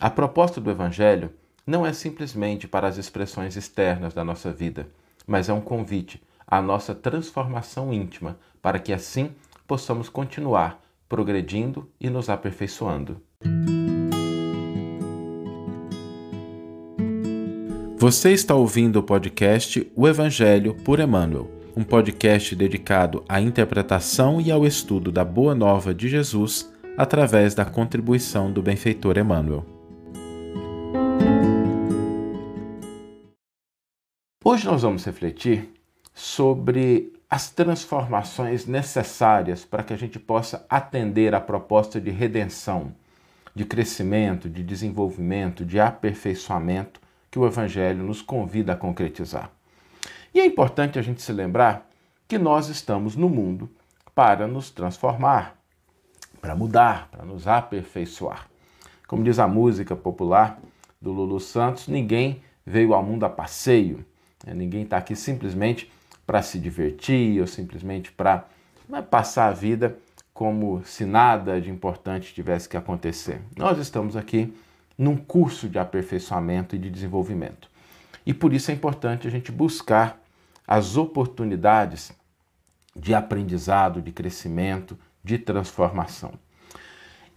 A proposta do Evangelho não é simplesmente para as expressões externas da nossa vida, mas é um convite à nossa transformação íntima, para que assim possamos continuar progredindo e nos aperfeiçoando. Você está ouvindo o podcast O Evangelho por Emmanuel, um podcast dedicado à interpretação e ao estudo da Boa Nova de Jesus através da contribuição do benfeitor Emmanuel. Hoje nós vamos refletir sobre as transformações necessárias para que a gente possa atender à proposta de redenção, de crescimento, de desenvolvimento, de aperfeiçoamento que o Evangelho nos convida a concretizar. E é importante a gente se lembrar que nós estamos no mundo para nos transformar, para mudar, para nos aperfeiçoar. Como diz a música popular do Lulu Santos, ninguém veio ao mundo a passeio? Ninguém está aqui simplesmente para se divertir ou simplesmente para é, passar a vida como se nada de importante tivesse que acontecer. Nós estamos aqui num curso de aperfeiçoamento e de desenvolvimento. E por isso é importante a gente buscar as oportunidades de aprendizado, de crescimento, de transformação.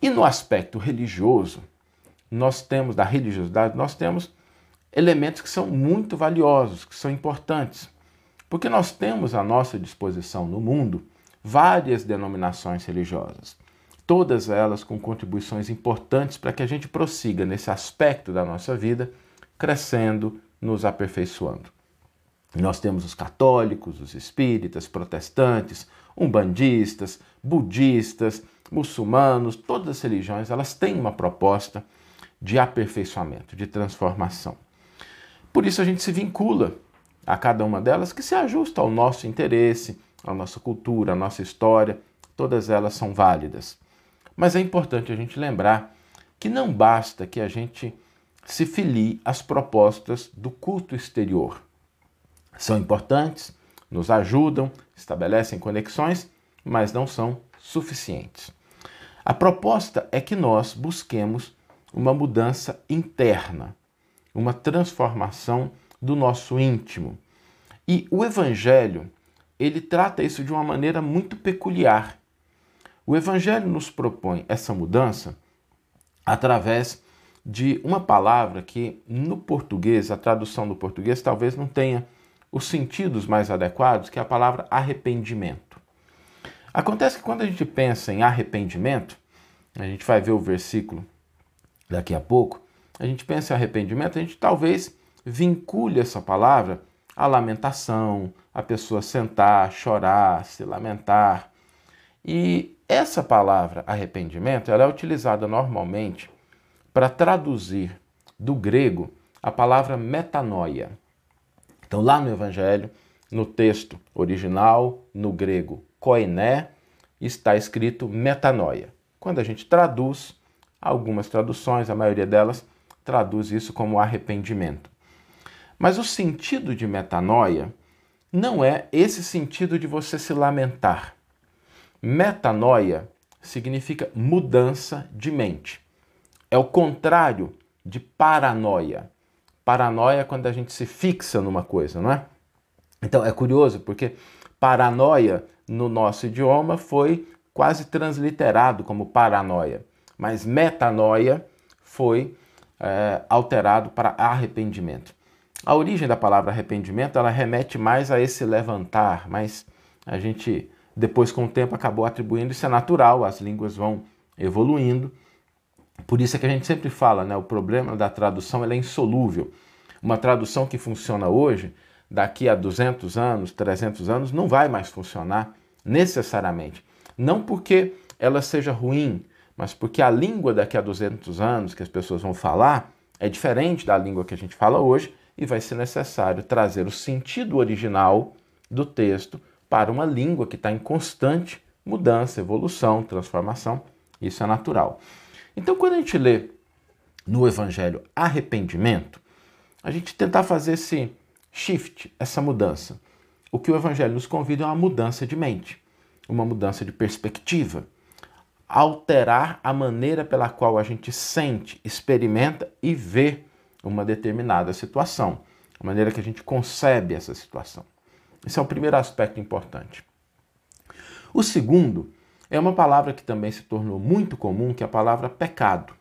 E no aspecto religioso, nós temos, da religiosidade, nós temos elementos que são muito valiosos, que são importantes. Porque nós temos à nossa disposição no mundo várias denominações religiosas todas elas com contribuições importantes para que a gente prossiga nesse aspecto da nossa vida, crescendo, nos aperfeiçoando. Nós temos os católicos, os espíritas, protestantes, umbandistas, budistas, muçulmanos, todas as religiões, elas têm uma proposta de aperfeiçoamento, de transformação. Por isso a gente se vincula a cada uma delas que se ajusta ao nosso interesse, à nossa cultura, à nossa história, todas elas são válidas. Mas é importante a gente lembrar que não basta que a gente se filie às propostas do culto exterior. São importantes, nos ajudam, estabelecem conexões, mas não são suficientes. A proposta é que nós busquemos uma mudança interna, uma transformação do nosso íntimo. E o evangelho, ele trata isso de uma maneira muito peculiar. O Evangelho nos propõe essa mudança através de uma palavra que no português, a tradução do português, talvez não tenha os sentidos mais adequados, que é a palavra arrependimento. Acontece que quando a gente pensa em arrependimento, a gente vai ver o versículo daqui a pouco, a gente pensa em arrependimento, a gente talvez vincule essa palavra à lamentação, a pessoa sentar, chorar, se lamentar. E essa palavra arrependimento ela é utilizada normalmente para traduzir do grego a palavra metanoia. Então, lá no Evangelho, no texto original, no grego koiné, está escrito metanoia. Quando a gente traduz, algumas traduções, a maioria delas, traduz isso como arrependimento. Mas o sentido de metanoia não é esse sentido de você se lamentar. Metanoia significa mudança de mente. É o contrário de paranoia. Paranoia é quando a gente se fixa numa coisa, não é? Então é curioso porque paranoia no nosso idioma foi quase transliterado como paranoia, mas metanoia foi é, alterado para arrependimento. A origem da palavra arrependimento ela remete mais a esse levantar, mas a gente depois, com o tempo, acabou atribuindo. Isso é natural, as línguas vão evoluindo. Por isso é que a gente sempre fala, né? O problema da tradução é insolúvel. Uma tradução que funciona hoje, daqui a 200 anos, 300 anos, não vai mais funcionar necessariamente. Não porque ela seja ruim, mas porque a língua daqui a 200 anos que as pessoas vão falar é diferente da língua que a gente fala hoje e vai ser necessário trazer o sentido original do texto para uma língua que está em constante mudança, evolução, transformação. Isso é natural. Então, quando a gente lê no Evangelho arrependimento, a gente tentar fazer esse shift, essa mudança. O que o Evangelho nos convida é uma mudança de mente, uma mudança de perspectiva. Alterar a maneira pela qual a gente sente, experimenta e vê uma determinada situação, a maneira que a gente concebe essa situação. Esse é o primeiro aspecto importante. O segundo é uma palavra que também se tornou muito comum, que é a palavra pecado.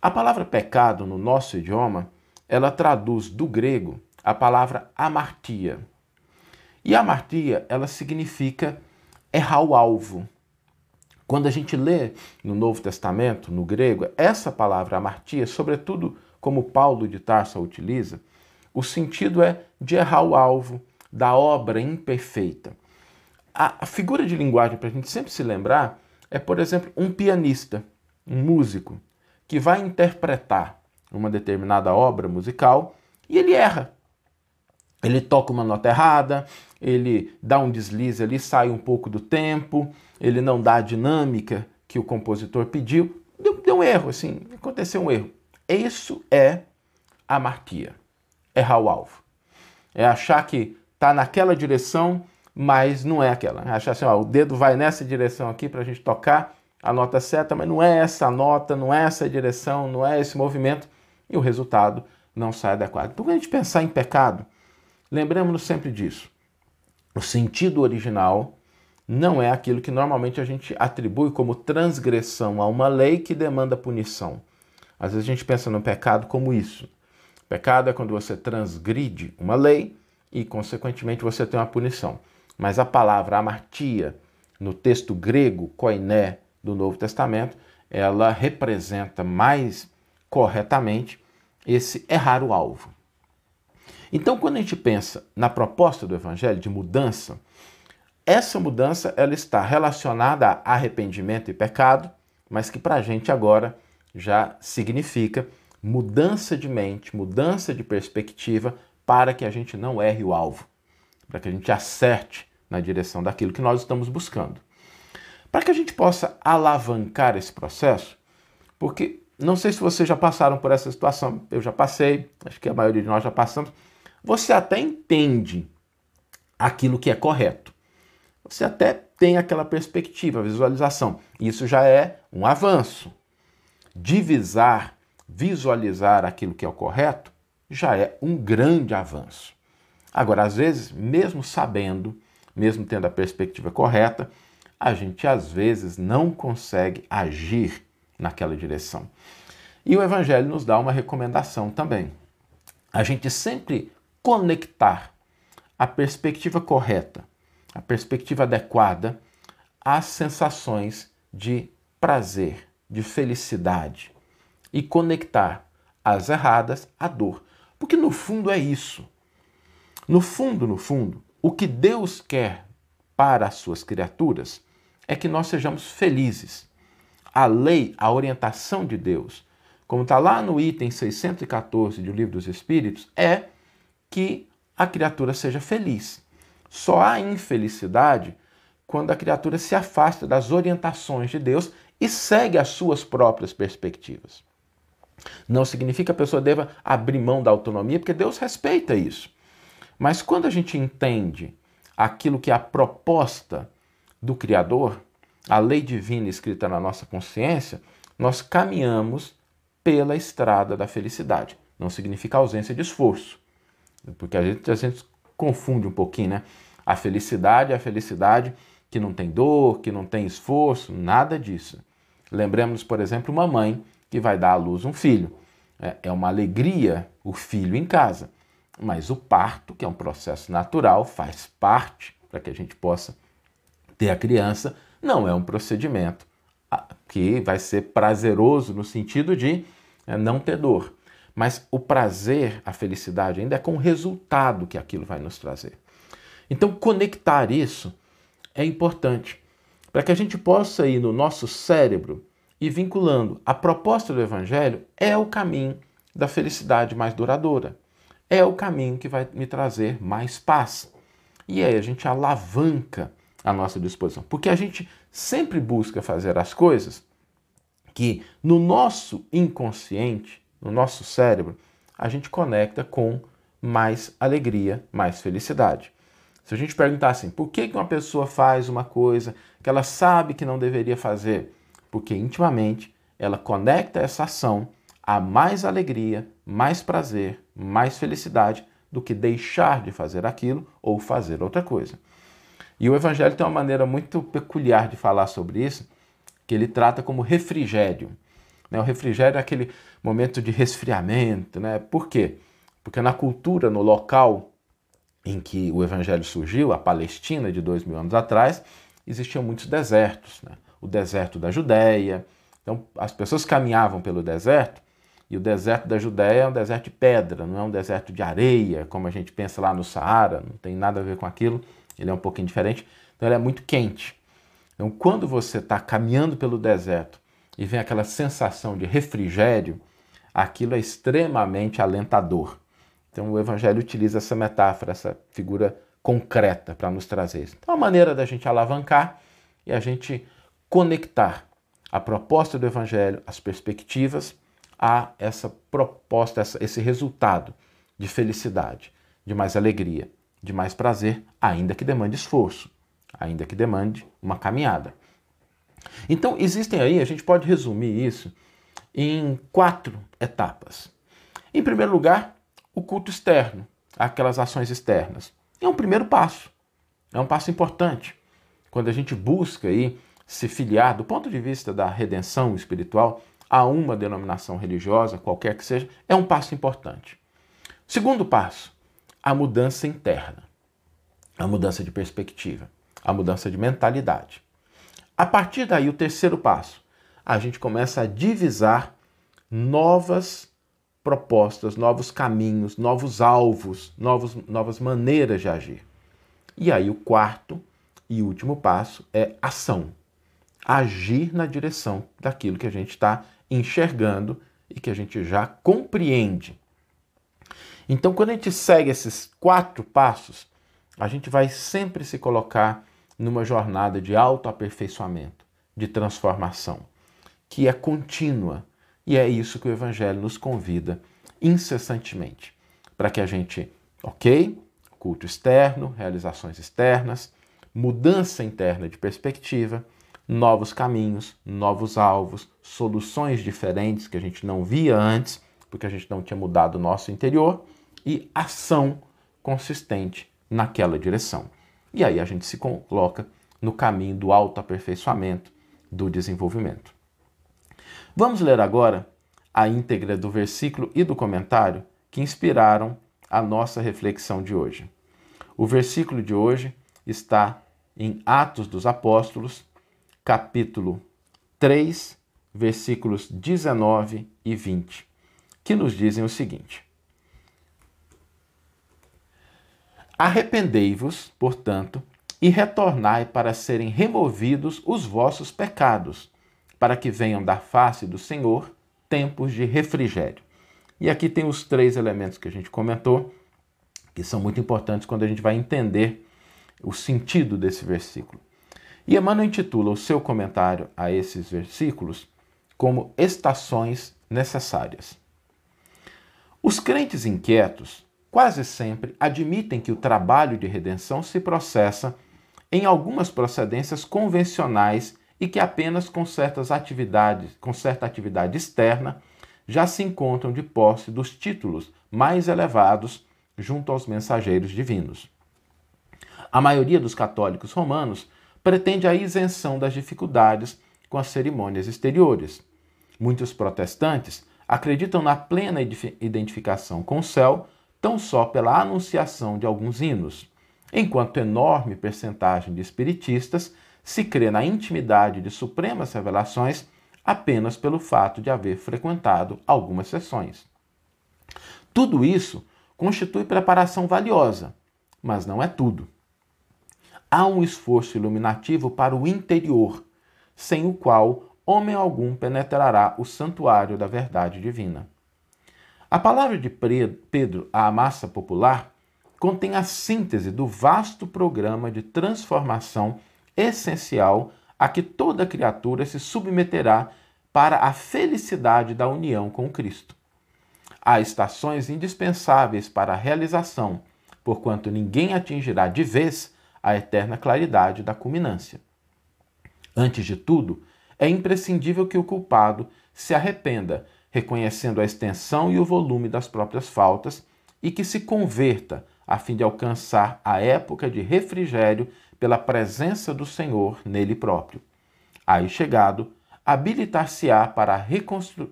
A palavra pecado no nosso idioma, ela traduz do grego a palavra amartia. E amartia, ela significa errar o alvo. Quando a gente lê no Novo Testamento, no grego, essa palavra amartia, sobretudo como Paulo de Tarso a utiliza, o sentido é de errar o alvo, da obra imperfeita. A, figura de linguagem para a gente sempre se lembrar é, por exemplo, um pianista, um músico, que vai interpretar uma determinada obra musical e ele erra. Ele toca uma nota errada, ele dá um deslize ali, sai um pouco do tempo, ele não dá a dinâmica que o compositor pediu. Deu, deu um erro, assim, aconteceu um erro. Isso é amartia, errar o alvo. É achar que está naquela direção, mas não é aquela. É achar assim, ó, o dedo vai nessa direção aqui para a gente tocar a nota certa, mas não é essa nota, não é essa direção, não é esse movimento, e o resultado não sai adequado. Então, quando a gente pensar em pecado, lembremos-nos sempre disso. O sentido original não é aquilo que normalmente a gente atribui como transgressão a uma lei que demanda punição. Às vezes a gente pensa no pecado como isso. Pecado é quando você transgride uma lei e, consequentemente, você tem uma punição. Mas a palavra amartia, no texto grego, koiné, do Novo Testamento, ela representa mais corretamente esse errar o alvo. Então, quando a gente pensa na proposta do Evangelho de mudança, essa mudança ela está relacionada a arrependimento e pecado, mas que para a gente agora já significa mudança de mente, mudança de perspectiva para que a gente não erre o alvo, para que a gente acerte na direção daquilo que nós estamos buscando. Para que a gente possa alavancar esse processo, porque não sei se vocês já passaram por essa situação, eu já passei, acho que a maioria de nós já passamos. Você até entende aquilo que é correto. Você até tem aquela perspectiva, visualização. Isso já é um avanço. Divisar, visualizar aquilo que é o correto já é um grande avanço. Agora, às vezes, mesmo sabendo, mesmo tendo a perspectiva correta, a gente às vezes não consegue agir naquela direção. E o Evangelho nos dá uma recomendação também. A gente sempre conectar a perspectiva correta, a perspectiva adequada às sensações de prazer, de felicidade e conectar as erradas à dor. Porque no fundo é isso. No fundo, no fundo, o que Deus quer para as suas criaturas é que nós sejamos felizes. A lei, a orientação de Deus, como está lá no item 614 do Livro dos Espíritos, é que a criatura seja feliz. Só há infelicidade quando a criatura se afasta das orientações de Deus e segue as suas próprias perspectivas. Não significa que a pessoa deva abrir mão da autonomia, porque Deus respeita isso. Mas quando a gente entende aquilo que é a proposta do Criador, a lei divina escrita na nossa consciência, nós caminhamos pela estrada da felicidade. Não significa ausência de esforço, porque a gente, a gente confunde um pouquinho, né? A felicidade é a felicidade que não tem dor, que não tem esforço, nada disso. Lembremos, por exemplo, uma mãe que vai dar à luz um filho. É, é uma alegria o filho em casa, mas o parto, que é um processo natural, faz parte para que a gente possa ter a criança, não é um procedimento ah, que vai ser prazeroso no sentido de é, não ter dor. Mas o prazer, a felicidade ainda é com o resultado que aquilo vai nos trazer. Então, conectar isso é importante para que a gente possa ir no nosso cérebro e vinculando. A proposta do Evangelho é o caminho da felicidade mais duradoura. É o caminho que vai me trazer mais paz. E aí a gente alavanca a nossa disposição. Porque a gente sempre busca fazer as coisas que no nosso inconsciente, no nosso cérebro, a gente conecta com mais alegria, mais felicidade. Se a gente perguntar assim, por que uma pessoa faz uma coisa que ela sabe que não deveria fazer, porque intimamente ela conecta essa ação a mais alegria, mais prazer, mais felicidade do que deixar de fazer aquilo ou fazer outra coisa. E o Evangelho tem uma maneira muito peculiar de falar sobre isso, que ele trata como refrigério. Né? O refrigério é aquele momento de resfriamento. Né? Por quê? Porque na cultura, no local em que o Evangelho surgiu, a Palestina de dois mil anos atrás, existiam muitos desertos. Né? O deserto da Judéia. Então, as pessoas caminhavam pelo deserto e o deserto da Judéia é um deserto de pedra, não é um deserto de areia, como a gente pensa lá no Saara, não tem nada a ver com aquilo, ele é um pouquinho diferente. Então ele é muito quente. Então quando você está caminhando pelo deserto e vem aquela sensação de refrigério, aquilo é extremamente alentador. Então o Evangelho utiliza essa metáfora, essa figura concreta para nos trazer isso. Então a maneira da gente alavancar e a gente conectar a proposta do Evangelho, as perspectivas, a essa proposta, essa, esse resultado de felicidade, de mais alegria, de mais prazer, ainda que demande esforço, ainda que demande uma caminhada. Então, existem aí, a gente pode resumir isso em quatro etapas. Em primeiro lugar, o culto externo, aquelas ações externas. É um primeiro passo, é um passo importante. Quando a gente busca aí se filiar, do ponto de vista da redenção espiritual, a uma denominação religiosa, qualquer que seja, é um passo importante. Segundo passo, a mudança interna, a mudança de perspectiva, a mudança de mentalidade. A partir daí, o terceiro passo, a gente começa a divisar novas propostas, novos caminhos, novos alvos, novos, novas maneiras de agir. E aí, o quarto e último passo é ação. Agir na direção daquilo que a gente está enxergando e que a gente já compreende. Então, quando a gente segue esses quatro passos, a gente vai sempre se colocar numa jornada de autoaperfeiçoamento, de transformação, que é contínua. E é isso que o Evangelho nos convida incessantemente, para que a gente, ok, culto externo, realizações externas, mudança interna de perspectiva, novos caminhos, novos alvos, soluções diferentes que a gente não via antes, porque a gente não tinha mudado o nosso interior, e ação consistente naquela direção. E aí a gente se coloca no caminho do autoaperfeiçoamento, do desenvolvimento. Vamos ler agora a íntegra do versículo e do comentário que inspiraram a nossa reflexão de hoje. O versículo de hoje está em Atos dos Apóstolos, capítulo 3, versículos 19 e 20, que nos dizem o seguinte: Arrependei-vos, portanto, e retornai para serem removidos os vossos pecados, para que venham da face do Senhor tempos de refrigério. E aqui tem os três elementos que a gente comentou, que são muito importantes quando a gente vai entender o sentido desse versículo. E Emmanuel intitula o seu comentário a esses versículos como estações necessárias. Os crentes inquietos quase sempre admitem que o trabalho de redenção se processa em algumas procedências convencionais e que apenas com certas atividades, com certa atividade externa, já se encontram de posse dos títulos mais elevados junto aos mensageiros divinos. A maioria dos católicos romanos pretende a isenção das dificuldades com as cerimônias exteriores. Muitos protestantes acreditam na plena identificação com o céu tão só pela anunciação de alguns hinos, enquanto enorme percentagem de espiritistas se crê na intimidade de supremas revelações apenas pelo fato de haver frequentado algumas sessões. Tudo isso constitui preparação valiosa, mas não é tudo. Há um esforço iluminativo para o interior, sem o qual homem algum penetrará o santuário da verdade divina. A palavra de Pedro à massa popular contém a síntese do vasto programa de transformação essencial a que toda criatura se submeterá para a felicidade da união com Cristo. Há estações indispensáveis para a realização, porquanto ninguém atingirá de vez a eterna claridade da culminância. Antes de tudo, é imprescindível que o culpado se arrependa, reconhecendo a extensão e o volume das próprias faltas, e que se converta, a fim de alcançar a época de refrigério pela presença do Senhor nele próprio. Aí chegado, habilitar-se-á para, a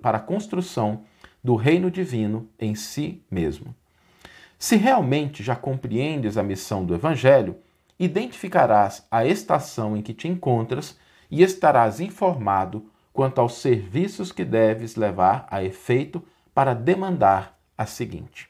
para a construção do reino divino em si mesmo. Se realmente já compreendes a missão do Evangelho, identificarás a estação em que te encontras e estarás informado quanto aos serviços que deves levar a efeito para demandar a seguinte.